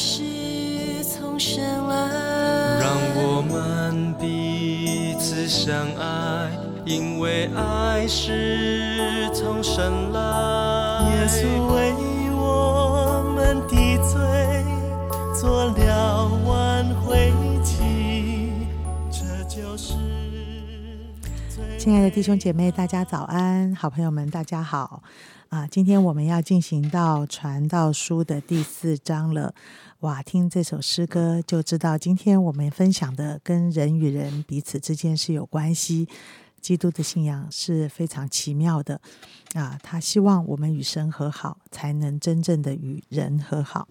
是从神来，让我们彼此相爱，因为爱是从神来。耶稣为我们的罪做了挽回祭，这就是亲爱的弟兄姐妹，大家早安！好朋友们，大家好啊！今天我们要进行到传道书的第四章了。哇，听这首诗歌就知道，今天我们分享的跟人与人彼此之间是有关系。基督的信仰是非常奇妙的啊！他希望我们与神和好，才能真正的与人和好。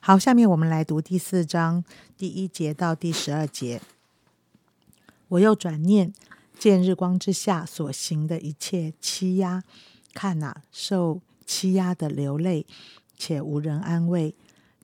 好，下面我们来读第四章第一节到第十二节。我又转念，见日光之下所行的一切欺压，看哪、受欺压的流泪，且无人安慰；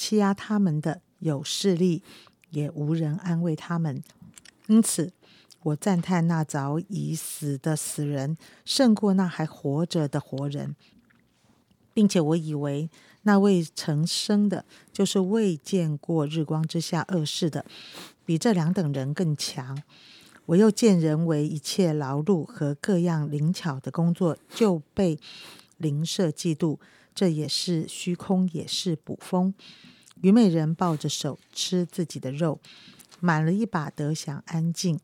欺压他们的有势力，也无人安慰他们。因此，我赞叹那早已死的死人，胜过那还活着的活人，并且我以为那未曾生的，就是未见过日光之下恶事的，比这两等人更强。我又见人为一切劳碌和各样灵巧的工作，就被灵舍嫉妒，这也是虚空，也是捕风。虞美人抱着手吃自己的肉，满了一把得享安静，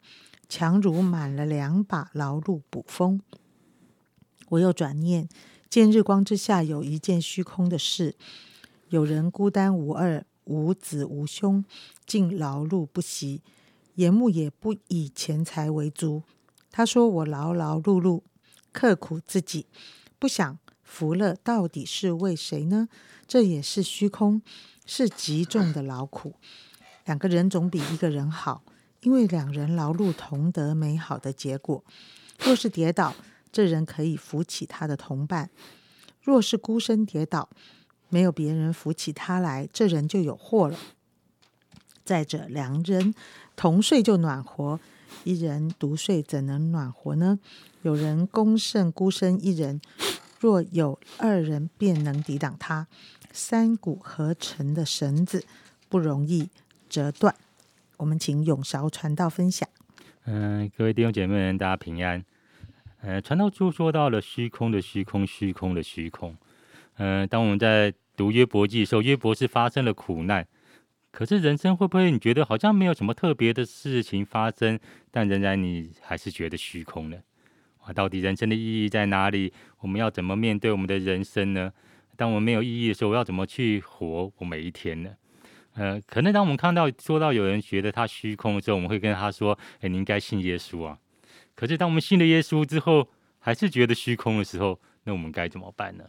强如满了两把劳碌捕风。我又转念，见日光之下有一件虚空的事，有人孤单无二，无子无兄，竟劳碌不息。眼目也不以钱财为足。他说：“我劳劳碌碌，刻苦自己，不想福乐到底是为谁呢？这也是虚空，是极重的劳苦。两个人总比一个人好，因为两人劳碌同得美好的结果。若是跌倒，这人可以扶起他的同伴；若是孤身跌倒，没有别人扶起他来，这人就有祸了。再者，两人同睡就暖和，一人独睡怎能暖和呢？有人攻胜孤身一人，若有二人，便能抵挡他。三股合成的绳子不容易折断。我们请永韶传道分享。嗯，各位弟兄姐妹们，大家平安。呃，传道就说到了虚空的虚空，虚空的虚空。嗯、当我们在读约伯记的时候，约伯是发生了苦难，可是人生会不会你觉得好像没有什么特别的事情发生，但仍然你还是觉得虚空呢？啊，到底人生的意义在哪里？我们要怎么面对我们的人生呢？当我们没有意义的时候，要怎么去活我每一天呢？呃，可能当我们看到说到有人觉得他虚空的时候，我们会跟他说：“哎，你应该信耶稣啊。”可是当我们信了耶稣之后，还是觉得虚空的时候，那我们该怎么办呢？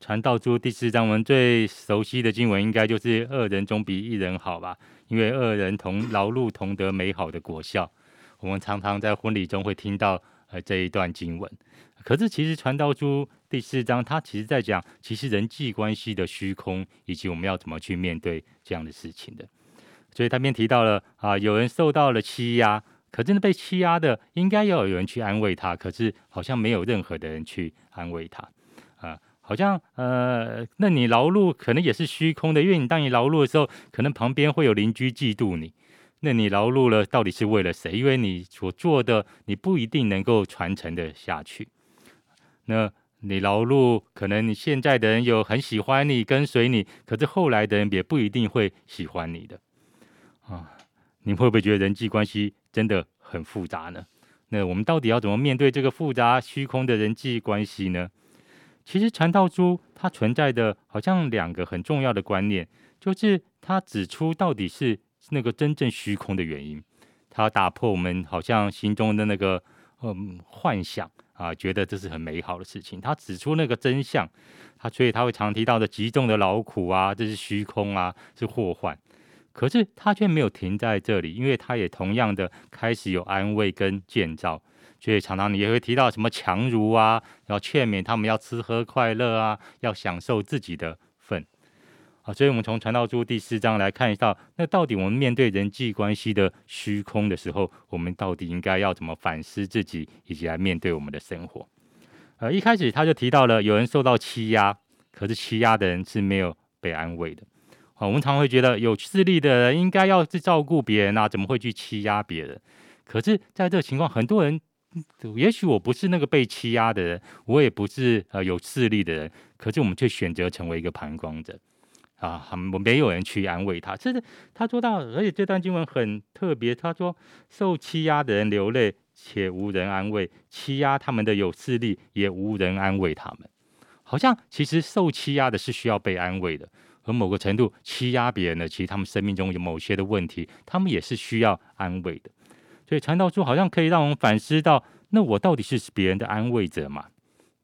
传道书第四章，我们最熟悉的经文应该就是“二人总比一人好”吧？因为二人同劳碌同得美好的果效。我们常常在婚礼中会听到呃这一段经文。可是其实传道书第四章，它其实在讲其实人际关系的虚空，以及我们要怎么去面对这样的事情的。所以他边提到了啊，有人受到了欺压，可真的被欺压的，应该要有人去安慰他，可是好像没有任何的人去安慰他啊。好像呃，那你劳碌可能也是虚空的，因为你当你劳碌的时候，可能旁边会有邻居嫉妒你。那你劳碌了，到底是为了谁？因为你所做的，你不一定能够传承的下去。那你劳碌，可能你现在的人有很喜欢你、跟随你，可是后来的人也不一定会喜欢你的啊。你会不会觉得人际关系真的很复杂呢？那我们到底要怎么面对这个复杂虚空的人际关系呢？其实传道书它存在的好像两个很重要的观念，就是它指出到底是那个真正虚空的原因，它打破我们好像心中的那个嗯幻想啊，觉得这是很美好的事情。他指出那个真相，他所以他会常提到的极重的劳苦啊，这是虚空啊，是祸患。可是他却没有停在这里，因为他也同样的开始有安慰跟建造，所以常常你也会提到什么强如啊，要劝勉他们要吃喝快乐啊，要享受自己的份啊。所以我们从传道书第四章来看一下，那到底我们面对人际关系的虚空的时候，我们到底应该要怎么反思自己，以及来面对我们的生活？呃，一开始他就提到了有人受到欺压，可是欺压的人是没有被安慰的。啊，我们常会觉得有势力的人应该要去照顾别人啊，怎么会去欺压别人？可是，在这个情况，很多人，也许我不是那个被欺压的人，我也不是呃有势力的人，可是我们却选择成为一个旁观者啊，很没有人去安慰他。这是他说到，而且这段经文很特别，他说受欺压的人流泪，且无人安慰；欺压他们的有势力，也无人安慰他们。好像其实受欺压的是需要被安慰的，而某个程度欺压别人的，其实他们生命中有某些的问题，他们也是需要安慰的。所以传道书好像可以让我们反思到：那我到底是别人的安慰者吗？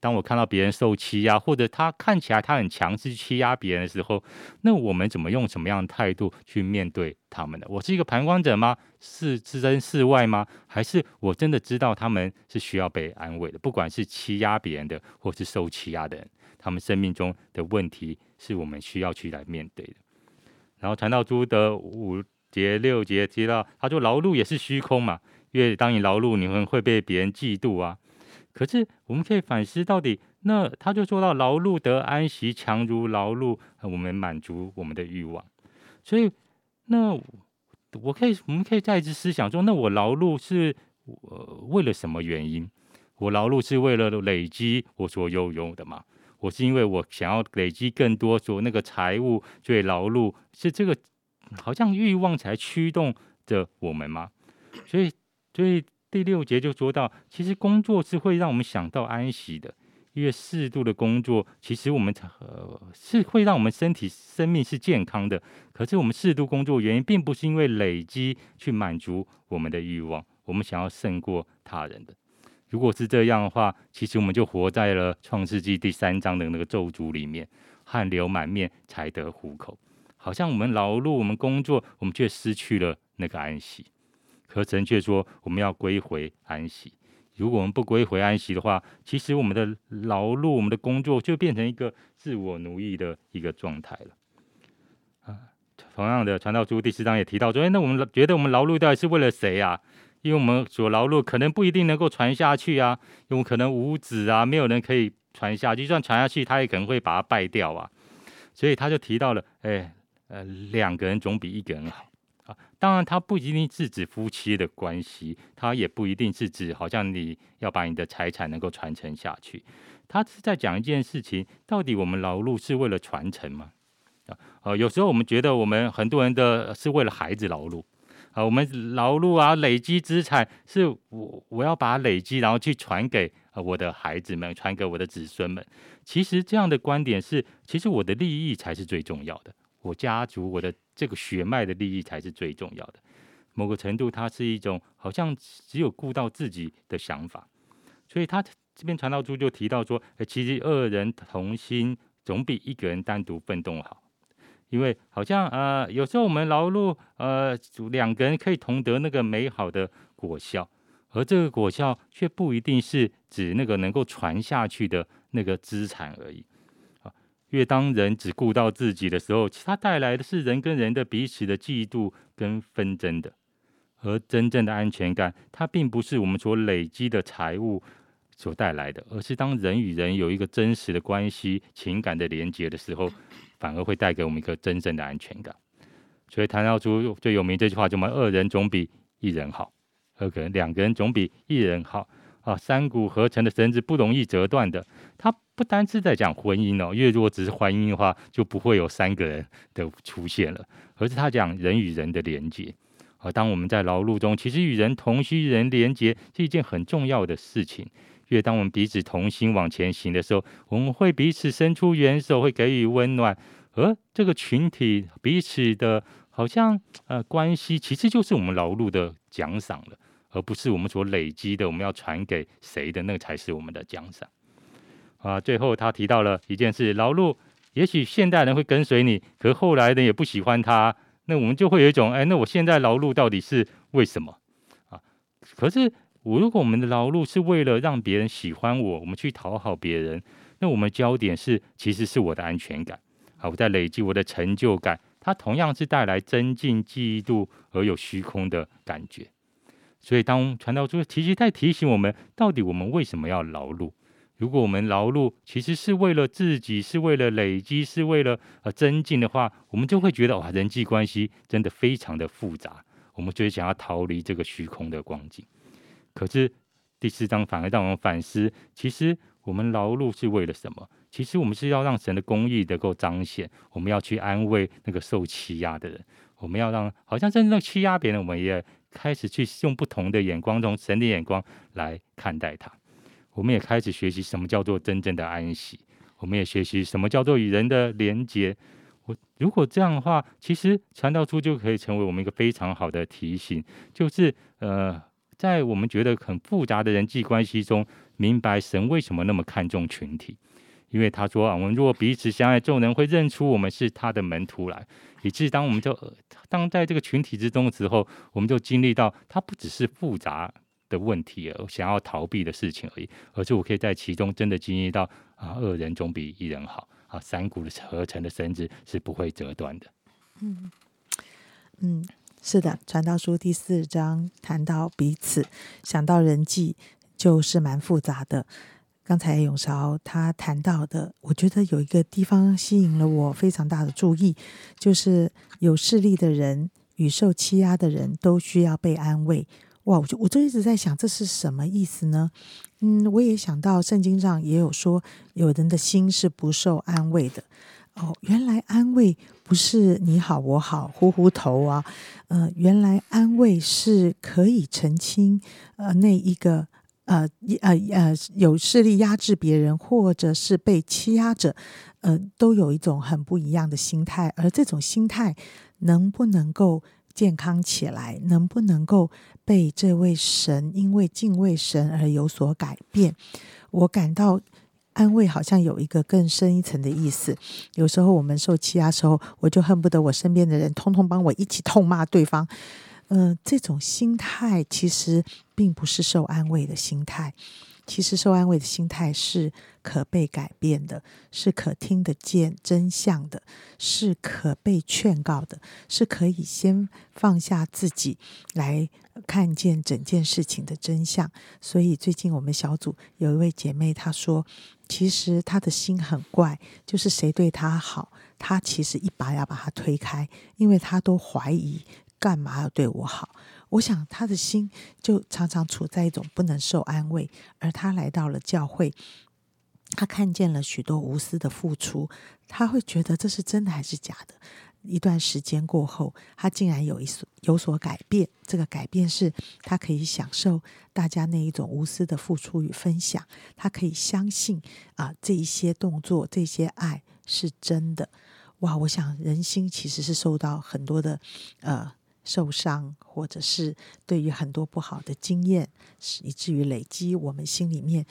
当我看到别人受欺压，或者他看起来他很强势欺压别人的时候，那我们怎么用什么样的态度去面对他们呢？我是一个旁观者吗？是置身事外吗？还是我真的知道他们是需要被安慰的？不管是欺压别人的，或是受欺压的人，他们生命中的问题是我们需要去来面对的。然后传到朱德五。节六节提到，他说劳碌也是虚空嘛，因为当你劳碌，你们会被别人嫉妒啊。可是我们可以反思，到底那他就说到劳碌得安息，强如劳碌，我们满足我们的欲望。所以那我可以，我们可以再一次思想说，那我劳碌是呃为了什么原因？我劳碌是为了累积我所拥有的嘛？我是因为我想要累积更多所那个财物，所以劳碌是这个。好像欲望才驱动着我们吗？所以，所以第六节就说到，其实工作是会让我们想到安息的，因为适度的工作，其实我们呃是会让我们身体生命是健康的。可是我们适度工作原因，并不是因为累积去满足我们的欲望，我们想要胜过他人的。如果是这样的话，其实我们就活在了创世纪第三章的那个咒诅里面，汗流满面才得糊口。好像我们劳碌，我们工作，我们却失去了那个安息。可神却说，我们要归回安息。如果我们不归回安息的话，其实我们的劳碌，我们的工作就变成一个自我奴役的一个状态了。啊，同样的，传道书第四章也提到说，哎，那我们觉得我们劳碌到底是为了谁啊？因为我们所劳碌可能不一定能够传下去啊，因为可能无子啊，没有人可以传下去，就算传下去，他也可能会把它败掉啊。所以他就提到了，哎。呃，两个人总比一个人好。当然，它不一定是指夫妻的关系，它也不一定是指好像你要把你的财产能够传承下去。他是在讲一件事情：到底我们劳碌是为了传承吗？啊，呃，有时候我们觉得我们很多人的是为了孩子劳碌啊，我们劳碌啊，累积资产是我我要把累积，然后去传给呃我的孩子们，传给我的子孙们。其实这样的观点是，其实我的利益才是最重要的。我家族，我的这个血脉的利益才是最重要的。某个程度，它是一种好像只有顾到自己的想法。所以他这边传道书就提到说，其实二人同心总比一个人单独奋斗好。因为好像呃，有时候我们劳碌，呃，两个人可以同得那个美好的果效，而这个果效却不一定是指那个能够传下去的那个资产而已。因为当人只顾到自己的时候，它带来的是人跟人的彼此的嫉妒跟纷争的。而真正的安全感，它并不是我们所累积的财物所带来的，而是当人与人有一个真实的关系、情感的连接的时候，反而会带给我们一个真正的安全感。所以谈到出最有名这句话，就么二人总比一人好，二个人两个人总比一人好。啊，三股合成的绳子不容易折断的。它不单是在讲婚姻哦，因为如果只是婚姻的话，就不会有三个人的出现了。而是他讲人与人的连接。而当我们在劳碌中，其实与人同心、人连接是一件很重要的事情。因为当我们彼此同心往前行的时候，我们会彼此伸出援手，会给予温暖。而这个群体彼此的，好像呃关系，其实就是我们劳碌的奖赏了。而不是我们所累积的，我们要传给谁的，那个才是我们的奖赏啊！最后他提到了一件事：劳碌，也许现代人会跟随你，可后来人也不喜欢他，那我们就会有一种，哎，那我现在劳碌到底是为什么啊？可是我如果我们的劳碌是为了让别人喜欢我，我们去讨好别人，那我们焦点是其实是我的安全感啊，我在累积我的成就感，它同样是带来增进嫉妒而有虚空的感觉。所以，当传道书其实在提醒我们，到底我们为什么要劳碌？如果我们劳碌其实是为了自己，是为了累积，是为了呃增进的话，我们就会觉得哇，人际关系真的非常的复杂，我们就会想要逃离这个虚空的光景。可是第四章反而让我们反思，其实我们劳碌是为了什么？其实我们是要让神的公义能够彰显，我们要去安慰那个受欺压的人，我们要让好像真正欺压别人，我们也开始去用不同的眼光，从神的眼光来看待他。我们也开始学习什么叫做真正的安息，我们也学习什么叫做与人的连结。我如果这样的话，其实传道书就可以成为我们一个非常好的提醒，就是呃，在我们觉得很复杂的人际关系中，明白神为什么那么看重群体。因为他说啊，我们如果彼此相爱，众人会认出我们是他的门徒来。以致当我们就当在这个群体之中的时候，我们就经历到，它不只是复杂。的问题，而想要逃避的事情而已，而是我可以在其中真的经历到啊，二人总比一人好啊，三股的合成的绳子是不会折断的。嗯嗯，是的，《传道书》第四章谈到彼此，想到人际就是蛮复杂的。刚才永韶他谈到的，我觉得有一个地方吸引了我非常大的注意，就是有势力的人与受欺压的人都需要被安慰。哇，我就我就一直在想，这是什么意思呢？嗯，我也想到圣经上也有说，有人的心是不受安慰的。哦，原来安慰不是你好我好呼呼头啊，呃，原来安慰是可以澄清呃那一个呃呃呃有势力压制别人或者是被欺压者，呃，都有一种很不一样的心态，而这种心态能不能够？健康起来，能不能够被这位神因为敬畏神而有所改变？我感到安慰，好像有一个更深一层的意思。有时候我们受欺压时候，我就恨不得我身边的人通通帮我一起痛骂对方。嗯，这种心态其实并不是受安慰的心态。其实受安慰的心态是可被改变的，是可听得见真相的，是可被劝告的，是可以先放下自己来看见整件事情的真相。所以最近我们小组有一位姐妹，她说，其实她的心很怪，就是谁对她好，她其实一把要把她推开，因为她都怀疑干嘛要对我好。我想他的心就常常处在一种不能受安慰，而他来到了教会，他看见了许多无私的付出，他会觉得这是真的还是假的？一段时间过后，他竟然有一所有所改变，这个改变是他可以享受大家那一种无私的付出与分享，他可以相信啊这一些动作、这些爱是真的。哇！我想人心其实是受到很多的呃。受伤，或者是对于很多不好的经验，以至于累积，我们心里面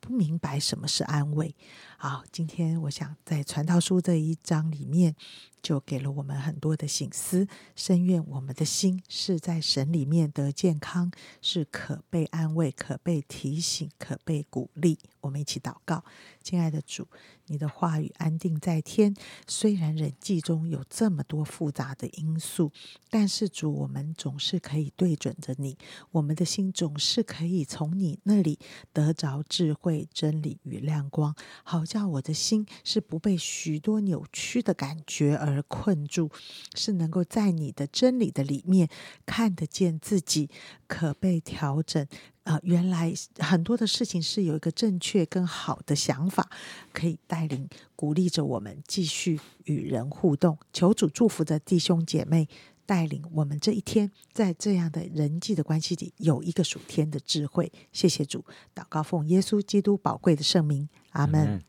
不明白什么是安慰。好，今天我想在传道书这一章里面。就给了我们很多的醒思，深愿我们的心是在神里面得健康，是可被安慰、可被提醒、可被鼓励。我们一起祷告，亲爱的主，你的话语安定在天。虽然人际中有这么多复杂的因素，但是主，我们总是可以对准着你，我们的心总是可以从你那里得着智慧、真理与亮光，好叫我的心是不被许多扭曲的感觉而。困住，是能够在你的真理的里面看得见自己可被调整啊！原来很多的事情是有一个正确跟好的想法，可以带领鼓励着我们继续与人互动。求主祝福的弟兄姐妹，带领我们这一天在这样的人际的关系里有一个属天的智慧。谢谢主，祷告奉耶稣基督宝贵的圣名，阿门。